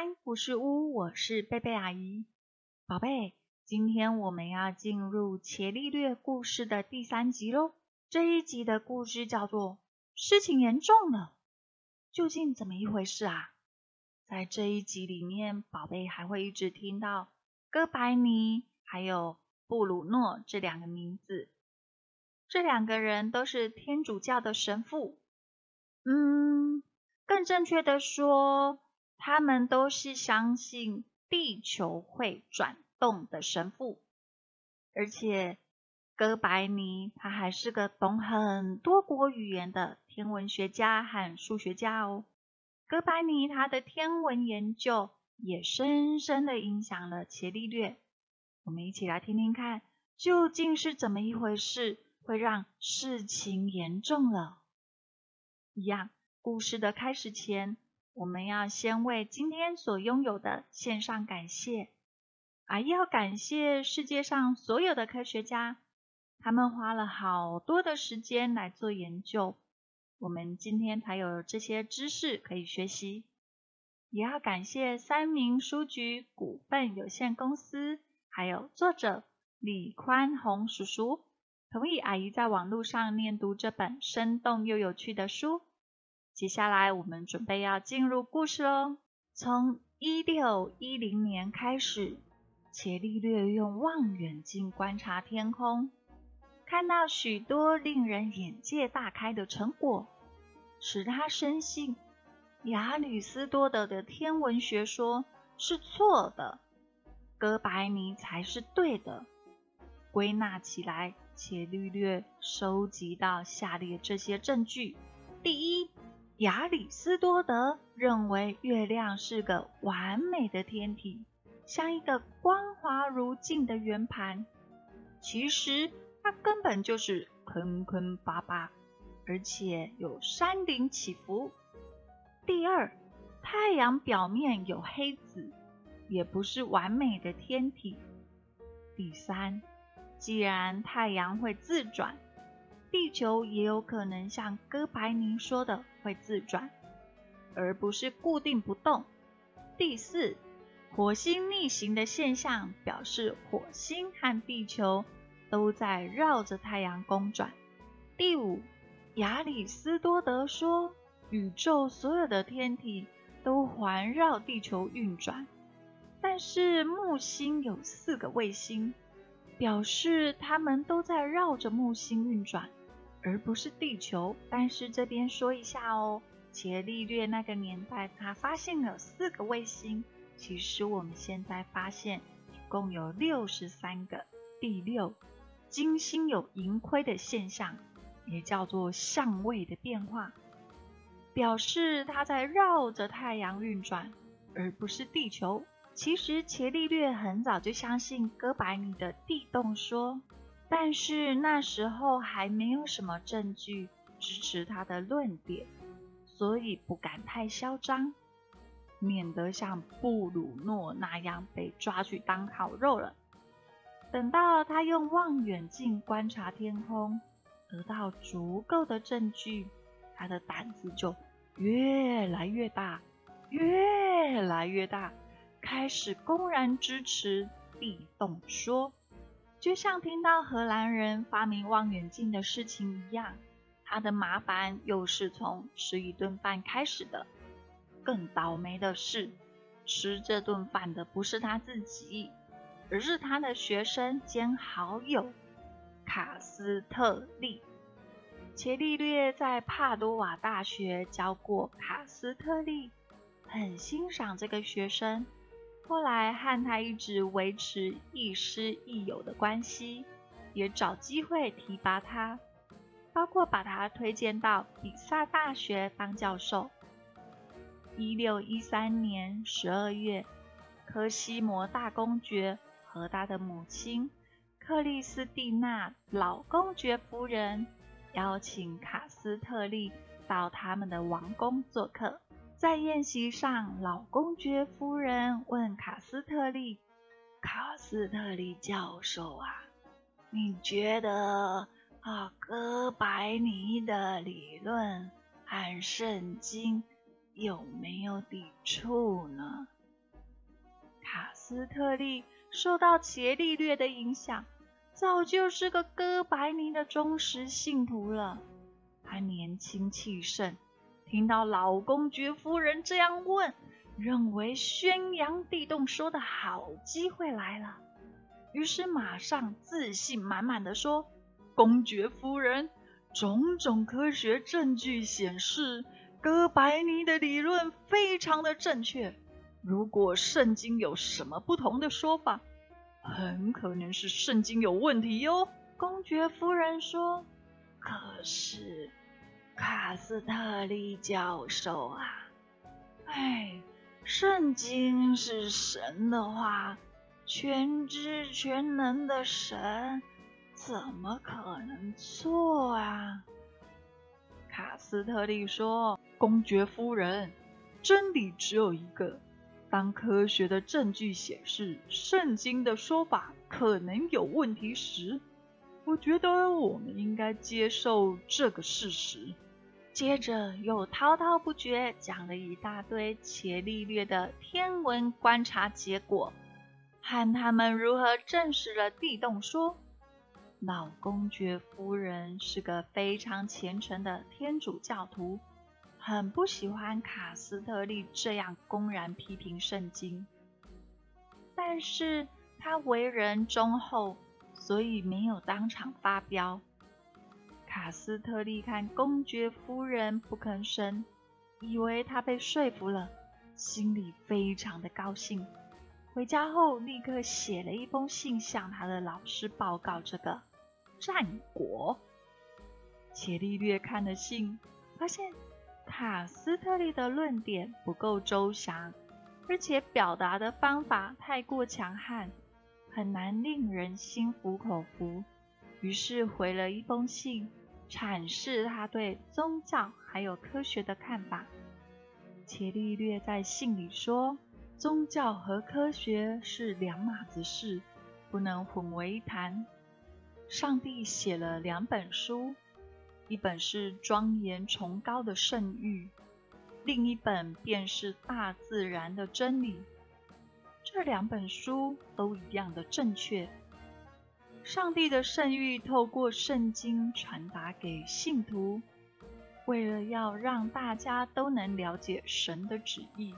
欢迎来到星期三故事屋，我是贝贝阿姨。宝贝，今天我们要进入《伽利略故事》的第三集喽。这一集的故事叫做“事情严重了”，究竟怎么一回事啊？在这一集里面，宝贝还会一直听到哥白尼还有布鲁诺这两个名字。这两个人都是天主教的神父。嗯。更正确的说，他们都是相信地球会转动的神父，而且哥白尼他还是个懂很多国语言的天文学家和数学家哦。哥白尼他的天文研究也深深的影响了伽利略。我们一起来听听看，究竟是怎么一回事，会让事情严重了？一样。故事的开始前，我们要先为今天所拥有的献上感谢。啊，要感谢世界上所有的科学家，他们花了好多的时间来做研究，我们今天才有这些知识可以学习。也要感谢三明书局股份有限公司，还有作者李宽宏叔叔，同意阿姨在网络上念读这本生动又有趣的书。接下来，我们准备要进入故事喽。从一六一零年开始，伽利略用望远镜观察天空，看到许多令人眼界大开的成果，使他深信亚里斯多德的天文学说是错的，哥白尼才是对的。归纳起来，伽利略收集到下列这些证据：第一，亚里斯多德认为月亮是个完美的天体，像一个光滑如镜的圆盘。其实它根本就是坑坑巴巴，而且有山顶起伏。第二，太阳表面有黑子，也不是完美的天体。第三，既然太阳会自转。地球也有可能像哥白尼说的会自转，而不是固定不动。第四，火星逆行的现象表示火星和地球都在绕着太阳公转。第五，亚里斯多德说宇宙所有的天体都环绕地球运转，但是木星有四个卫星，表示它们都在绕着木星运转。而不是地球，但是这边说一下哦，伽利略那个年代他发现了四个卫星，其实我们现在发现一共有六十三个。第六，金星有盈亏的现象，也叫做相位的变化，表示它在绕着太阳运转，而不是地球。其实伽利略很早就相信哥白尼的地动说。但是那时候还没有什么证据支持他的论点，所以不敢太嚣张，免得像布鲁诺那样被抓去当烤肉了。等到他用望远镜观察天空，得到足够的证据，他的胆子就越来越大，越来越大，开始公然支持地动说。就像听到荷兰人发明望远镜的事情一样，他的麻烦又是从吃一顿饭开始的。更倒霉的是，吃这顿饭的不是他自己，而是他的学生兼好友卡斯特利。伽利略在帕多瓦大学教过卡斯特利，很欣赏这个学生。后来和他一直维持亦师亦友的关系，也找机会提拔他，包括把他推荐到比萨大学当教授。一六一三年十二月，科西摩大公爵和他的母亲克里斯蒂娜老公爵夫人邀请卡斯特利到他们的王宫做客。在宴席上，老公爵夫人问卡斯特利：“卡斯特利教授啊，你觉得啊，哥白尼的理论和圣经有没有抵触呢？卡斯特利受到伽利略的影响，早就是个哥白尼的忠实信徒了。他年轻气盛，听到老公爵夫人这样问，认为宣扬地动说的好机会来了，于是马上自信满满的说：“公爵夫人，种种科学证据显示，哥白尼的理论非常的正确。如果圣经有什么不同的说法，很可能是圣经有问题哟。”公爵夫人说：“可是。”卡斯特利教授啊，哎，圣经是神的话，全知全能的神，怎么可能错啊？卡斯特利说：“公爵夫人，真理只有一个。当科学的证据显示圣经的说法可能有问题时，我觉得我们应该接受这个事实。”接着又滔滔不绝讲了一大堆伽利略的天文观察结果，和他们如何证实了地动说。老公爵夫人是个非常虔诚的天主教徒，很不喜欢卡斯特利这样公然批评圣经，但是他为人忠厚，所以没有当场发飙。卡斯特利看公爵夫人不吭声，以为他被说服了，心里非常的高兴。回家后，立刻写了一封信向他的老师报告这个战果。伽利略看了信，发现卡斯特利的论点不够周详，而且表达的方法太过强悍，很难令人心服口服。于是回了一封信。阐释他对宗教还有科学的看法。伽利略在信里说：“宗教和科学是两码子事，不能混为一谈。上帝写了两本书，一本是庄严崇高的圣谕，另一本便是大自然的真理。这两本书都一样的正确。”上帝的圣谕透过圣经传达给信徒，为了要让大家都能了解神的旨意，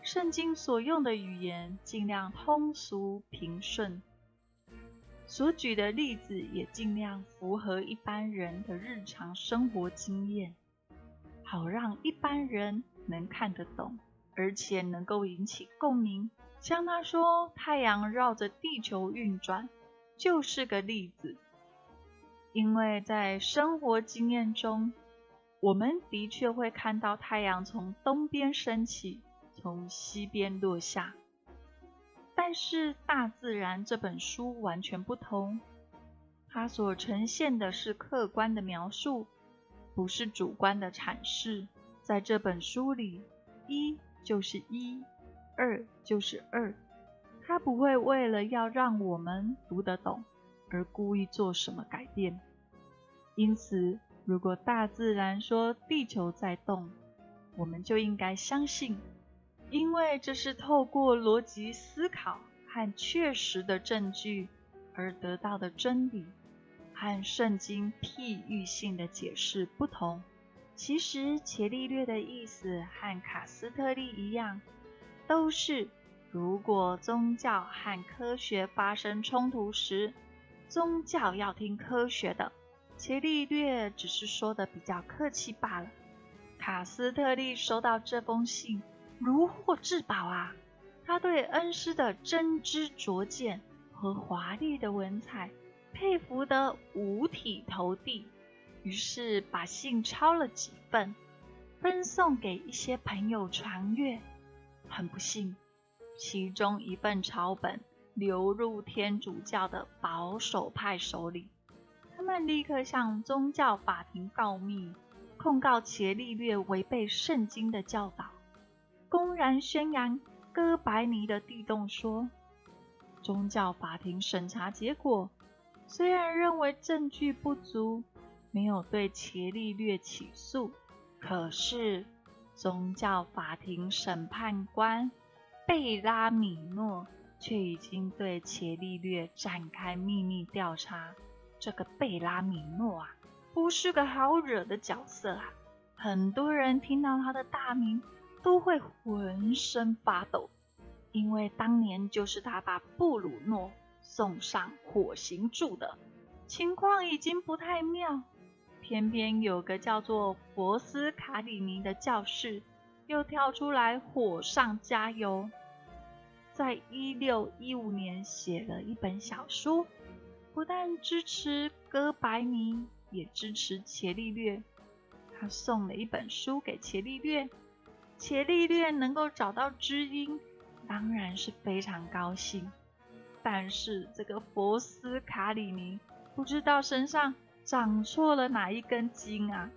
圣经所用的语言尽量通俗平顺，所举的例子也尽量符合一般人的日常生活经验，好让一般人能看得懂，而且能够引起共鸣。像他说，太阳绕着地球运转。就是个例子，因为在生活经验中，我们的确会看到太阳从东边升起，从西边落下。但是《大自然》这本书完全不同，它所呈现的是客观的描述，不是主观的阐释。在这本书里，一就是一，二就是二。他不会为了要让我们读得懂而故意做什么改变。因此，如果大自然说地球在动，我们就应该相信，因为这是透过逻辑思考和确实的证据而得到的真理，和圣经譬喻性的解释不同。其实，伽利略的意思和卡斯特利一样，都是。如果宗教和科学发生冲突时，宗教要听科学的。伽利略只是说的比较客气罢了。卡斯特利收到这封信，如获至宝啊！他对恩师的真知灼见和华丽的文采佩服得五体投地，于是把信抄了几份，分送给一些朋友传阅。很不幸。其中一份抄本流入天主教的保守派手里，他们立刻向宗教法庭告密，控告伽利略违背圣经的教导，公然宣扬哥白尼的地动说。宗教法庭审查结果虽然认为证据不足，没有对伽利略起诉，可是。宗教法庭审判官贝拉米诺却已经对伽利略展开秘密调查。这个贝拉米诺啊，不是个好惹的角色啊！很多人听到他的大名都会浑身发抖，因为当年就是他把布鲁诺送上火刑柱的情况已经不太妙。偏偏有个叫做博斯卡里尼的教士又跳出来火上加油。在一六一五年写了一本小书，不但支持哥白尼，也支持伽利略。他送了一本书给伽利略，伽利略能够找到知音，当然是非常高兴。但是这个博斯卡里尼不知道身上长错了哪一根筋啊，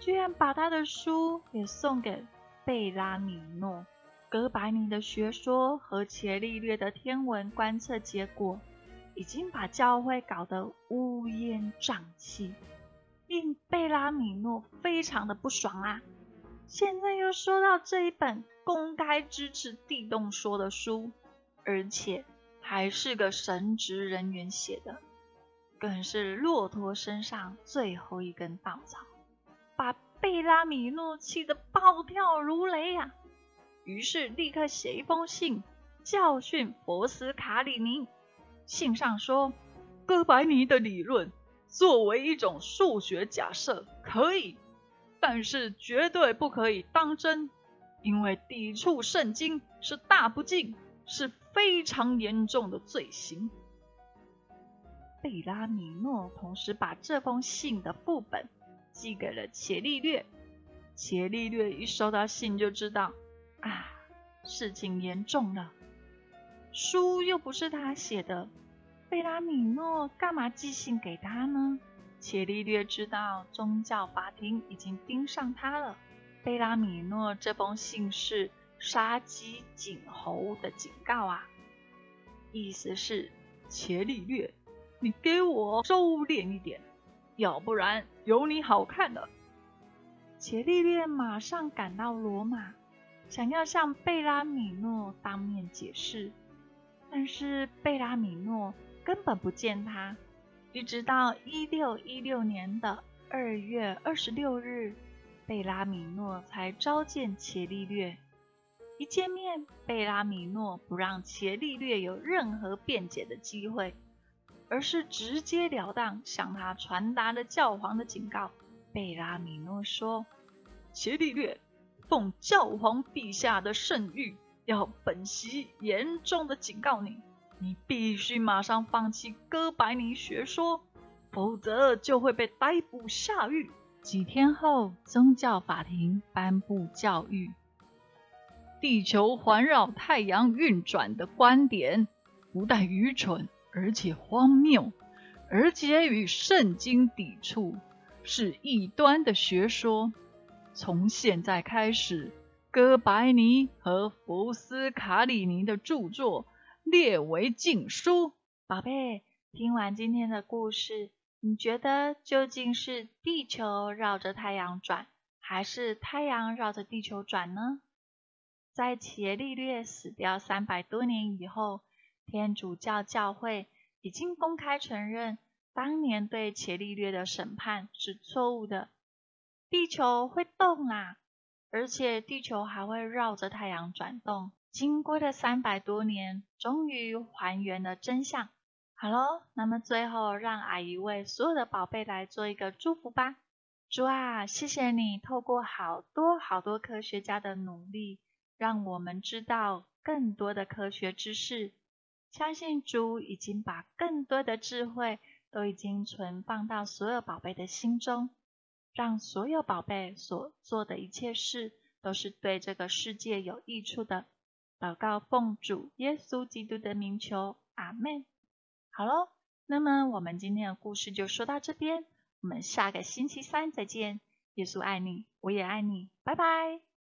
居然把他的书也送给贝拉米诺。哥白尼的学说和伽利略的天文观测结果，已经把教会搞得乌烟瘴气，令贝拉米诺非常的不爽啊！现在又收到这一本公开支持地动说的书，而且还是个神职人员写的，更是骆驼身上最后一根稻草，把贝拉米诺气得暴跳如雷呀！于是立刻写一封信教训博斯卡里尼。信上说，哥白尼的理论作为一种数学假设可以，但是绝对不可以当真，因为抵触圣经是大不敬，是非常严重的罪行。贝拉米诺同时把这封信的副本寄给了伽利略。伽利略一收到信就知道。啊，事情严重了！书又不是他写的，贝拉米诺干嘛寄信给他呢？伽利略知道宗教法庭已经盯上他了。贝拉米诺这封信是杀鸡儆猴的警告啊，意思是伽利略，你给我收敛一点，要不然有你好看的。伽利略马上赶到罗马。想要向贝拉米诺当面解释，但是贝拉米诺根本不见他。一直到一六一六年的二月二十六日，贝拉米诺才召见伽利略。一见面，贝拉米诺不让伽利略有任何辩解的机会，而是直截了当向他传达了教皇的警告。贝拉米诺说：“伽利略。”奉教皇陛下的圣谕，要本席严重的警告你，你必须马上放弃哥白尼学说，否则就会被逮捕下狱。几天后，宗教法庭颁布教谕：地球环绕太阳运转的观点不但愚蠢，而且荒谬，而且与圣经抵触，是异端的学说。从现在开始，哥白尼和福斯卡里尼的著作列为禁书。宝贝，听完今天的故事，你觉得究竟是地球绕着太阳转，还是太阳绕着地球转呢？在伽利略死掉三百多年以后，天主教教会已经公开承认，当年对伽利略的审判是错误的。地球会动啊，而且地球还会绕着太阳转动。经过了三百多年，终于还原了真相。好喽，那么最后让阿姨为所有的宝贝来做一个祝福吧。主啊，谢谢你透过好多好多科学家的努力，让我们知道更多的科学知识。相信主已经把更多的智慧都已经存放到所有宝贝的心中。让所有宝贝所做的一切事都是对这个世界有益处的。祷告奉主耶稣基督的名求，阿门。好喽，那么我们今天的故事就说到这边，我们下个星期三再见。耶稣爱你，我也爱你，拜拜。